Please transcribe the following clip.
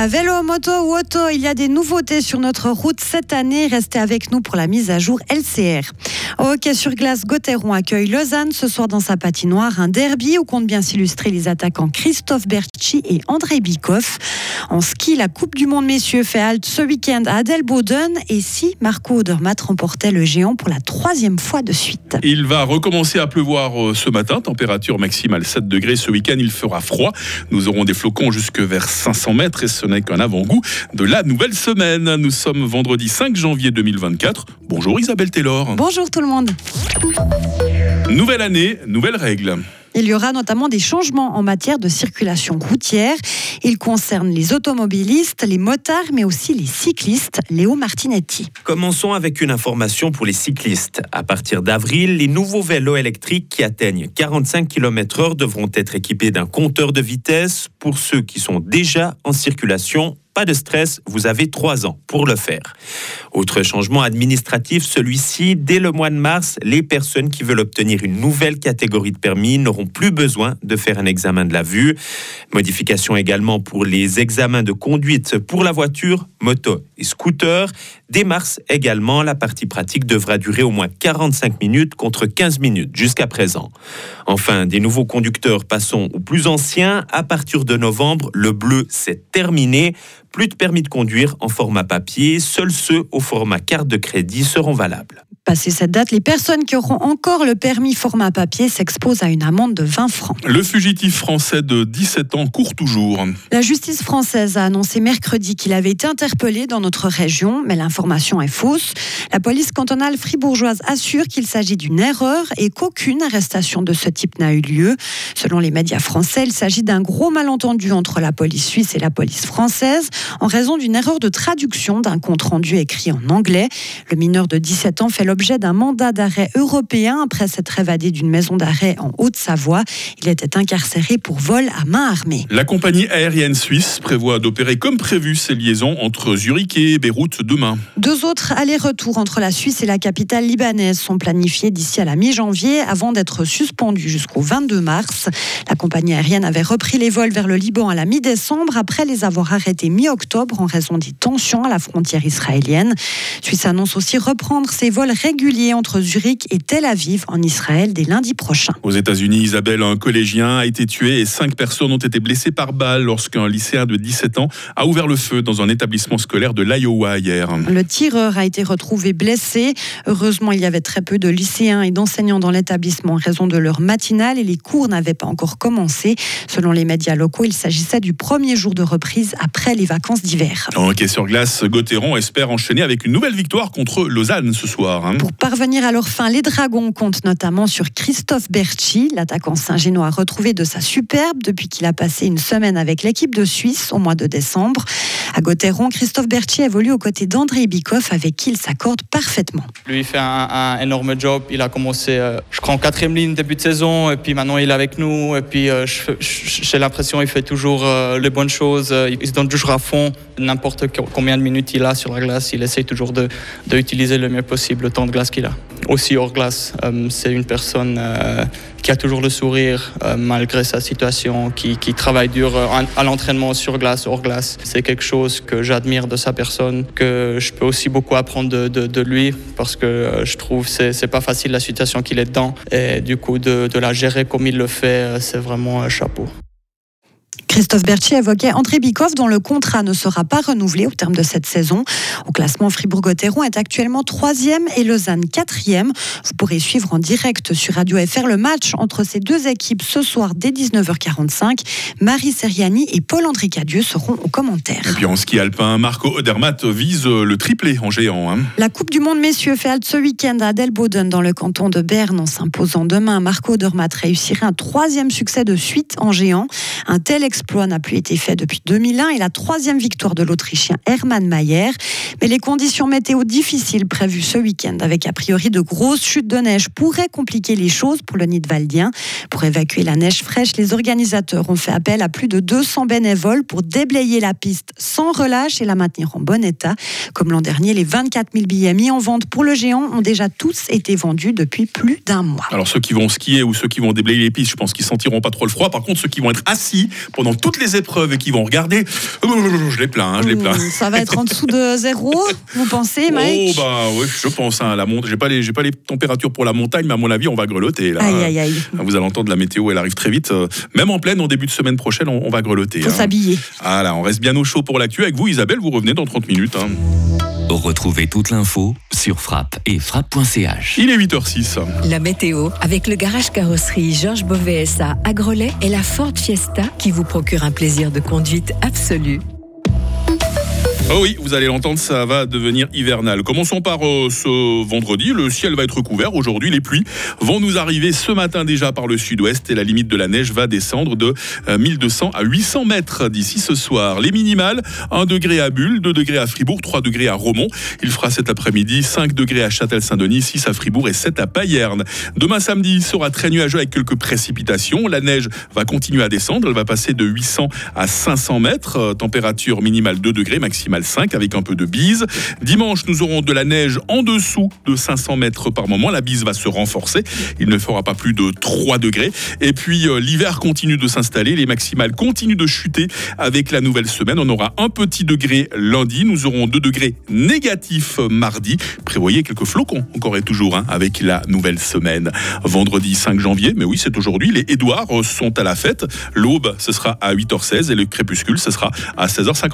À vélo, moto ou auto, il y a des nouveautés sur notre route cette année. Restez avec nous pour la mise à jour LCR. Au hockey sur glace, Gauthieron accueille Lausanne ce soir dans sa patinoire. Un derby où compte bien s'illustrer les attaquants Christophe Berchi et André Bikoff. En ski, la Coupe du Monde messieurs fait halte ce week-end à Adelboden. Et si Marco Odermatt remportait le géant pour la troisième fois de suite? Il va recommencer à pleuvoir euh, ce matin. Température maximale 7 degrés. Ce week-end, il fera froid. Nous aurons des flocons jusque vers 500 mètres et ce n'est qu'un avant-goût de la nouvelle semaine. Nous sommes vendredi 5 janvier 2024. Bonjour Isabelle Taylor. Bonjour tout le monde. Nouvelle année, nouvelles règles. Il y aura notamment des changements en matière de circulation routière. Ils concernent les automobilistes, les motards, mais aussi les cyclistes. Léo Martinetti. Commençons avec une information pour les cyclistes. À partir d'avril, les nouveaux vélos électriques qui atteignent 45 km/h devront être équipés d'un compteur de vitesse pour ceux qui sont déjà en circulation pas de stress, vous avez trois ans pour le faire. Autre changement administratif, celui-ci, dès le mois de mars, les personnes qui veulent obtenir une nouvelle catégorie de permis n'auront plus besoin de faire un examen de la vue. Modification également pour les examens de conduite pour la voiture, moto et scooter. Dès mars également, la partie pratique devra durer au moins 45 minutes contre 15 minutes jusqu'à présent. Enfin, des nouveaux conducteurs passons aux plus anciens. À partir de novembre, le bleu s'est terminé. Plus de permis de conduire en format papier, seuls ceux au format carte de crédit seront valables. Passé cette date, les personnes qui auront encore le permis format papier s'exposent à une amende de 20 francs. Le fugitif français de 17 ans court toujours. La justice française a annoncé mercredi qu'il avait été interpellé dans notre région, mais l'information est fausse. La police cantonale fribourgeoise assure qu'il s'agit d'une erreur et qu'aucune arrestation de ce type n'a eu lieu. Selon les médias français, il s'agit d'un gros malentendu entre la police suisse et la police française en raison d'une erreur de traduction d'un compte rendu écrit en anglais. Le mineur de 17 ans fait l'objet d'un mandat d'arrêt européen après s'être évadé d'une maison d'arrêt en Haute-Savoie. Il était incarcéré pour vol à main armée. La compagnie aérienne suisse prévoit d'opérer comme prévu ses liaisons entre Zurich et Beyrouth demain. Deux autres allers-retours entre la Suisse et la capitale libanaise sont planifiés d'ici à la mi-janvier avant d'être suspendus jusqu'au 22 mars. La compagnie aérienne avait repris les vols vers le Liban à la mi-décembre après les avoir arrêtés mi-octobre en raison des tensions à la frontière israélienne. Suisse annonce aussi reprendre ses vols réguliers entre Zurich et Tel Aviv en Israël dès lundi prochain. Aux États-Unis, Isabelle, un collégien a été tué et cinq personnes ont été blessées par balle lorsqu'un lycéen de 17 ans a ouvert le feu dans un établissement scolaire de l'Iowa hier. Le tireur a été retrouvé blessé. Heureusement, il y avait très peu de lycéens et d'enseignants dans l'établissement en raison de leur matinale et les cours n'avaient pas encore commencé. Selon les médias locaux, il s'agissait du premier jour de reprise après les vacances d'hiver. En hockey sur glace, Gauthieron espère enchaîner avec une nouvelle victoire contre Lausanne ce soir. Hein. Pour parvenir à leur fin, les Dragons comptent notamment sur Christophe Berchi. L'attaquant Saint-Génois a retrouvé de sa superbe depuis qu'il a passé une semaine avec l'équipe de Suisse au mois de décembre. À Gauthieron, Christophe Berchi évolue aux côtés d'André Bikoff avec qui il s'accorde parfaitement. Lui, il fait un, un énorme job. Il a commencé, euh, je crois, en quatrième ligne début de saison, et puis maintenant il est avec nous. Et puis euh, j'ai l'impression qu'il fait toujours euh, les bonnes choses. Il se donne toujours à fond. N'importe co- combien de minutes il a sur la glace, il essaye toujours de, de utiliser le mieux possible le temps de glace qu'il a. Aussi hors glace, euh, c'est une personne euh, qui a toujours le sourire euh, malgré sa situation, qui, travaille dur à l'entraînement sur glace, hors glace. C'est quelque chose que j'admire de sa personne, que je peux aussi beaucoup apprendre de, lui parce que je trouve que c'est pas facile la situation qu'il est dedans et du coup de, la gérer comme il le fait, c'est vraiment un chapeau. Christophe Berchi évoquait André Bikoff dont le contrat ne sera pas renouvelé au terme de cette saison. Au classement, Fribourg-Gotteron est actuellement troisième et Lausanne quatrième. Vous pourrez suivre en direct sur Radio FR le match entre ces deux équipes ce soir dès 19h45. Marie Seriani et Paul-André Cadieux seront aux commentaires. Et puis en ski alpin, Marco Odermatt vise le triplé en géant. hein. La Coupe du Monde messieurs fait halte ce week-end à Adelboden dans le canton de Berne en s'imposant demain. Marco Odermatt réussirait un troisième succès de suite en géant. Un tel exploit n'a plus été fait depuis 2001 et la troisième victoire de l'Autrichien Hermann Mayer. Mais les conditions météo difficiles prévues ce week-end avec a priori de grosses chutes de neige pourraient compliquer les choses pour le Nidwaldien. Pour évacuer la neige fraîche, les organisateurs ont fait appel à plus de 200 bénévoles pour déblayer la piste sans relâche et la maintenir en bon état. Comme l'an dernier, les 24 000 billets mis en vente pour le géant ont déjà tous été vendus depuis plus d'un mois. Alors ceux qui vont skier ou ceux qui vont déblayer les pistes, je pense qu'ils sentiront pas trop le froid. Par contre, ceux qui vont être assis pendant pendant toutes les épreuves et qui vont regarder, je les plains, hein, je les plains. Ça va être en dessous de zéro, vous pensez, Mike Oh bah oui, je pense. Hein, la montre, j'ai pas les, j'ai pas les températures pour la montagne, mais à mon avis, on va grelotter. Là. Aïe, aïe, aïe. Vous allez entendre la météo, elle arrive très vite. Euh, Même en pleine, en début de semaine prochaine, on, on va grelotter. Faut hein. s'habiller. Ah là, on reste bien au chaud pour l'actu. Avec vous, Isabelle, vous revenez dans 30 minutes. Retrouvez toute l'info sur frappe et frappe.ch. Il est 8h06. La météo avec le garage carrosserie Georges Beauvais SA à Grelais et la Ford Fiesta qui vous procure un plaisir de conduite absolu. Oh oui, vous allez l'entendre, ça va devenir hivernal. Commençons par euh, ce vendredi. Le ciel va être couvert. Aujourd'hui, les pluies vont nous arriver ce matin déjà par le sud-ouest et la limite de la neige va descendre de euh, 1200 à 800 mètres d'ici ce soir. Les minimales, 1 degré à Bulle, 2 degrés à Fribourg, 3 degrés à Romont. Il fera cet après-midi 5 degrés à Châtel-Saint-Denis, 6 à Fribourg et 7 à Payerne. Demain samedi sera très nuageux avec quelques précipitations. La neige va continuer à descendre. Elle va passer de 800 à 500 mètres. Euh, Température minimale 2 degrés, maximale 5 avec un peu de bise. Dimanche, nous aurons de la neige en dessous de 500 mètres par moment. La bise va se renforcer. Il ne fera pas plus de 3 degrés. Et puis, euh, l'hiver continue de s'installer. Les maximales continuent de chuter avec la nouvelle semaine. On aura un petit degré lundi. Nous aurons 2 degrés négatifs mardi. Prévoyez quelques flocons encore et toujours hein, avec la nouvelle semaine. Vendredi 5 janvier, mais oui, c'est aujourd'hui. Les Édouards sont à la fête. L'aube, ce sera à 8h16 et le crépuscule, ce sera à 16h50.